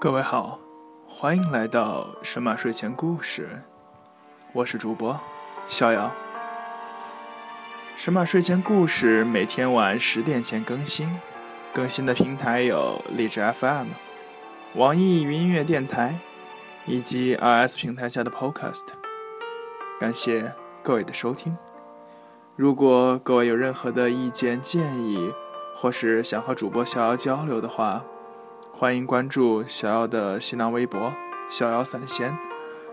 各位好，欢迎来到神马睡前故事，我是主播逍遥。神马睡前故事每天晚十点前更新，更新的平台有荔枝 FM、网易云音乐电台以及 RS 平台下的 Podcast。感谢各位的收听。如果各位有任何的意见建议，或是想和主播逍遥交流的话，欢迎关注小妖的新浪微博“逍遥散闲”，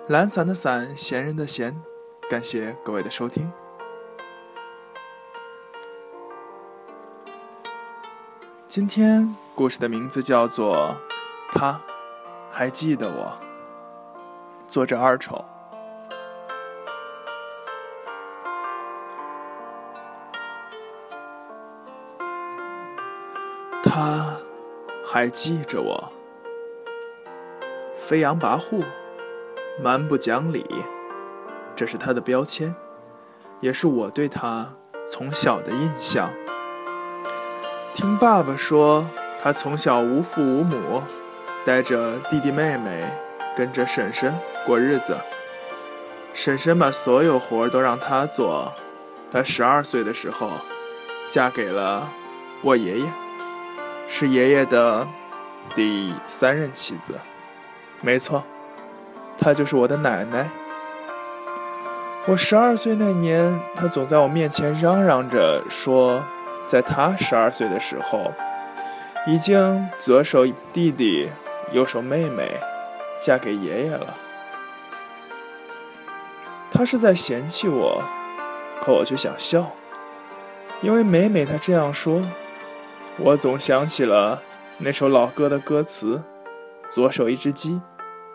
懒散的散，闲人的闲。感谢各位的收听。今天故事的名字叫做《他还记得我》，作者二丑。他。还记着我，飞扬跋扈，蛮不讲理，这是他的标签，也是我对他从小的印象。听爸爸说，他从小无父无母，带着弟弟妹妹，跟着婶婶过日子。婶婶把所有活都让他做。他十二岁的时候，嫁给了我爷爷。是爷爷的第三任妻子，没错，她就是我的奶奶。我十二岁那年，她总在我面前嚷嚷着说，在她十二岁的时候，已经左手弟弟，右手妹妹，嫁给爷爷了。她是在嫌弃我，可我却想笑，因为每每她这样说。我总想起了那首老歌的歌词：左手一只鸡，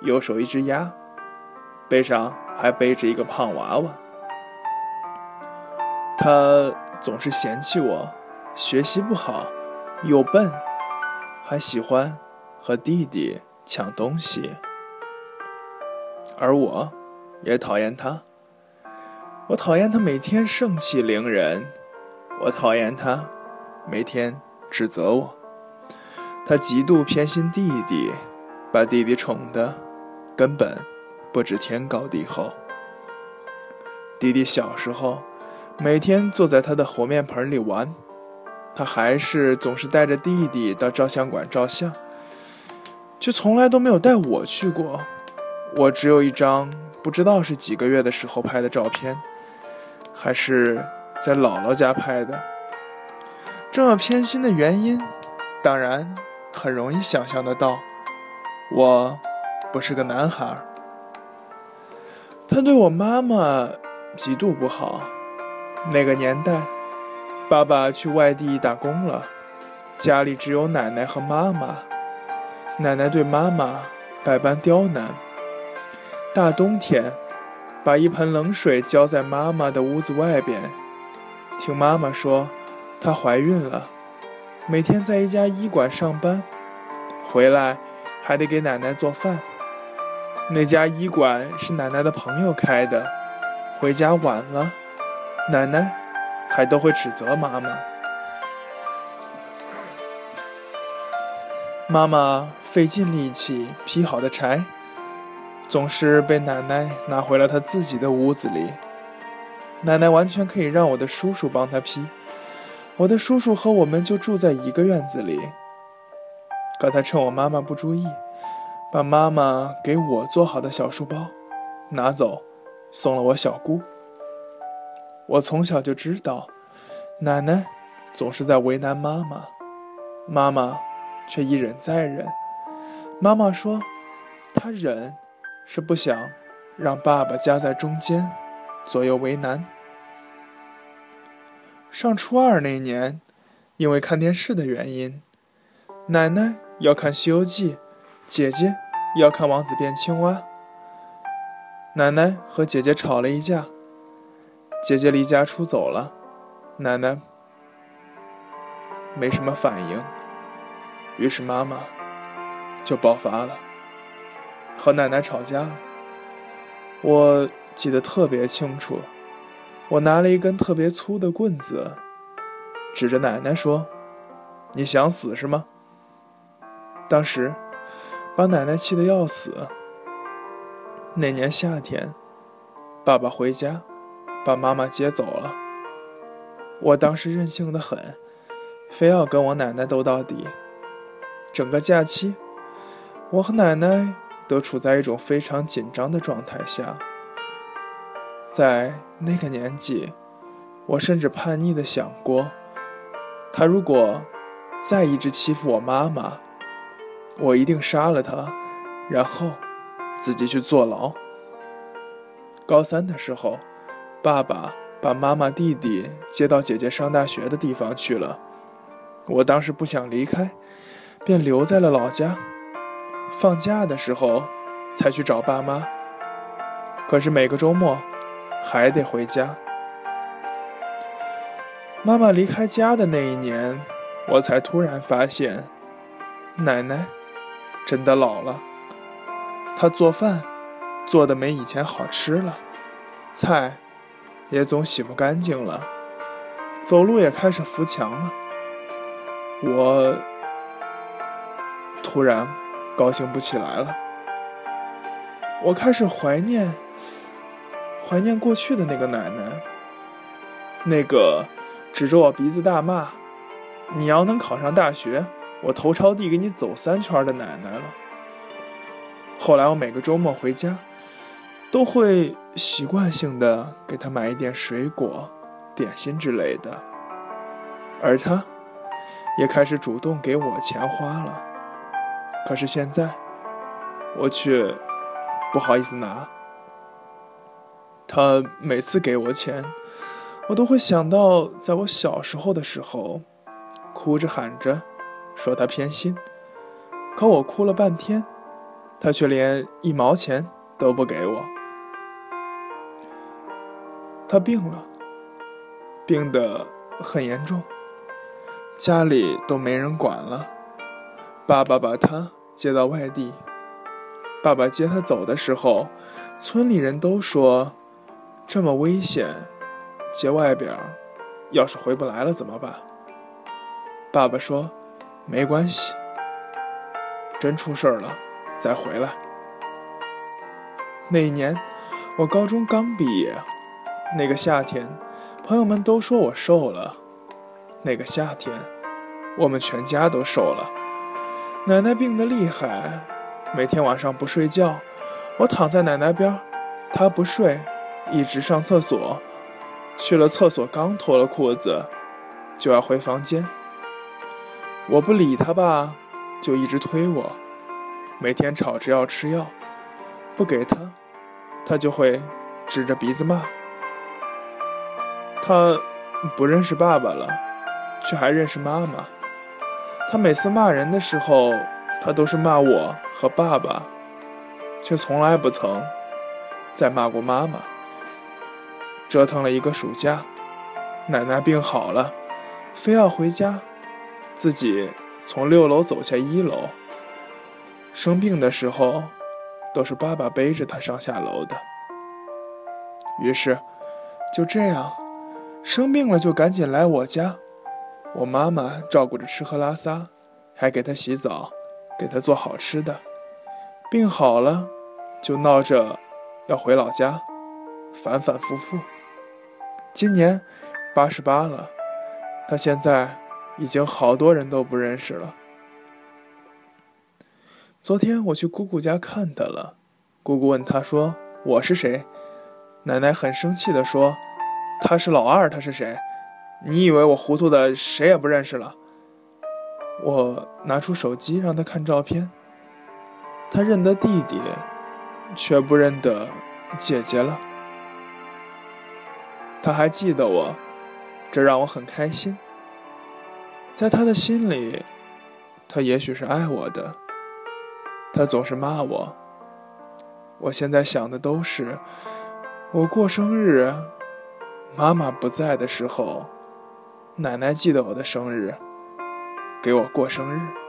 右手一只鸭，背上还背着一个胖娃娃。他总是嫌弃我学习不好，又笨，还喜欢和弟弟抢东西，而我也讨厌他。我讨厌他每天盛气凌人，我讨厌他每天。指责我，他极度偏心弟弟，把弟弟宠的根本不知天高地厚。弟弟小时候每天坐在他的和面盆里玩，他还是总是带着弟弟到照相馆照相，却从来都没有带我去过。我只有一张不知道是几个月的时候拍的照片，还是在姥姥家拍的。这么偏心的原因，当然很容易想象得到。我不是个男孩。他对我妈妈极度不好。那个年代，爸爸去外地打工了，家里只有奶奶和妈妈。奶奶对妈妈百般刁难。大冬天，把一盆冷水浇在妈妈的屋子外边，听妈妈说。她怀孕了，每天在一家医馆上班，回来还得给奶奶做饭。那家医馆是奶奶的朋友开的，回家晚了，奶奶还都会指责妈妈。妈妈费尽力气劈好的柴，总是被奶奶拿回了她自己的屋子里。奶奶完全可以让我的叔叔帮她劈。我的叔叔和我们就住在一个院子里，可他趁我妈妈不注意，把妈妈给我做好的小书包拿走，送了我小姑。我从小就知道，奶奶总是在为难妈妈，妈妈却一忍再忍。妈妈说，她忍是不想让爸爸夹在中间，左右为难。上初二那年，因为看电视的原因，奶奶要看《西游记》，姐姐要看《王子变青蛙》。奶奶和姐姐吵了一架，姐姐离家出走了，奶奶没什么反应，于是妈妈就爆发了，和奶奶吵架了。我记得特别清楚。我拿了一根特别粗的棍子，指着奶奶说：“你想死是吗？”当时，把奶奶气得要死。那年夏天，爸爸回家，把妈妈接走了。我当时任性的很，非要跟我奶奶斗到底。整个假期，我和奶奶都处在一种非常紧张的状态下。在那个年纪，我甚至叛逆的想过，他如果再一直欺负我妈妈，我一定杀了他，然后自己去坐牢。高三的时候，爸爸把妈妈、弟弟接到姐姐上大学的地方去了。我当时不想离开，便留在了老家。放假的时候才去找爸妈，可是每个周末。还得回家。妈妈离开家的那一年，我才突然发现，奶奶真的老了。她做饭做的没以前好吃了，菜也总洗不干净了，走路也开始扶墙了。我突然高兴不起来了，我开始怀念。怀念过去的那个奶奶，那个指着我鼻子大骂“你要能考上大学，我头朝地给你走三圈”的奶奶了。后来我每个周末回家，都会习惯性的给她买一点水果、点心之类的，而她也开始主动给我钱花了。可是现在，我却不好意思拿。他每次给我钱，我都会想到在我小时候的时候，哭着喊着说他偏心，可我哭了半天，他却连一毛钱都不给我。他病了，病得很严重，家里都没人管了，爸爸把他接到外地。爸爸接他走的时候，村里人都说。这么危险，接外边，要是回不来了怎么办？爸爸说：“没关系，真出事儿了再回来。”那一年，我高中刚毕业，那个夏天，朋友们都说我瘦了。那个夏天，我们全家都瘦了。奶奶病得厉害，每天晚上不睡觉，我躺在奶奶边，她不睡。一直上厕所，去了厕所刚脱了裤子，就要回房间。我不理他吧，就一直推我，每天吵着要吃药，不给他，他就会指着鼻子骂。他不认识爸爸了，却还认识妈妈。他每次骂人的时候，他都是骂我和爸爸，却从来不曾再骂过妈妈。折腾了一个暑假，奶奶病好了，非要回家，自己从六楼走下一楼。生病的时候，都是爸爸背着她上下楼的。于是，就这样，生病了就赶紧来我家，我妈妈照顾着吃喝拉撒，还给她洗澡，给她做好吃的。病好了，就闹着要回老家，反反复复。今年八十八了，他现在已经好多人都不认识了。昨天我去姑姑家看他了，姑姑问他说：“我是谁？”奶奶很生气的说：“他是老二，他是谁？你以为我糊涂的谁也不认识了？”我拿出手机让他看照片，他认得弟弟，却不认得姐姐了。他还记得我，这让我很开心。在他的心里，他也许是爱我的。他总是骂我。我现在想的都是，我过生日，妈妈不在的时候，奶奶记得我的生日，给我过生日。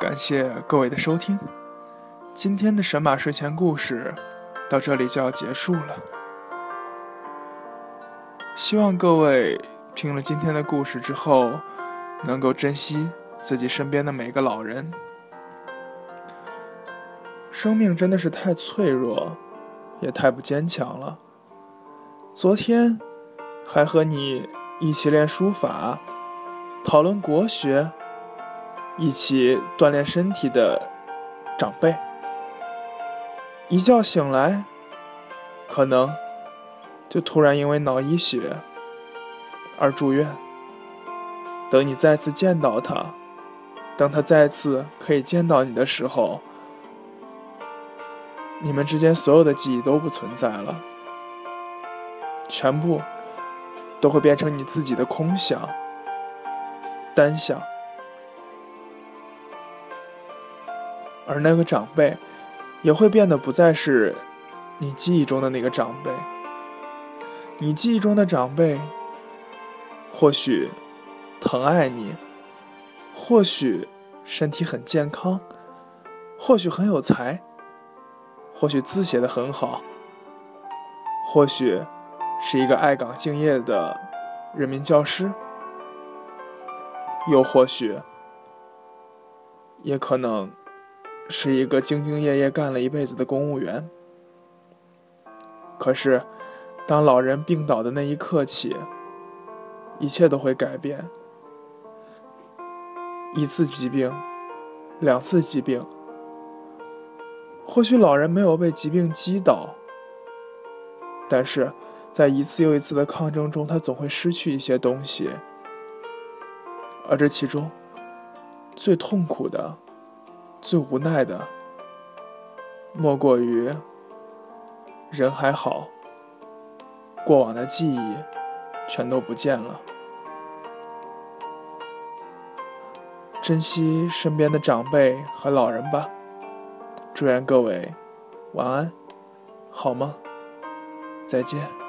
感谢各位的收听，今天的神马睡前故事到这里就要结束了。希望各位听了今天的故事之后，能够珍惜自己身边的每个老人。生命真的是太脆弱，也太不坚强了。昨天还和你一起练书法，讨论国学，一起锻炼身体的长辈，一觉醒来，可能就突然因为脑溢血而住院。等你再次见到他，等他再次可以见到你的时候。你们之间所有的记忆都不存在了，全部都会变成你自己的空想、单想，而那个长辈也会变得不再是你记忆中的那个长辈。你记忆中的长辈，或许疼爱你，或许身体很健康，或许很有才。或许字写的很好，或许是一个爱岗敬业的人民教师，又或许，也可能是一个兢兢业业干了一辈子的公务员。可是，当老人病倒的那一刻起，一切都会改变。一次疾病，两次疾病。或许老人没有被疾病击倒，但是在一次又一次的抗争中，他总会失去一些东西，而这其中最痛苦的、最无奈的，莫过于人还好，过往的记忆全都不见了。珍惜身边的长辈和老人吧。祝愿各位晚安，好吗？再见。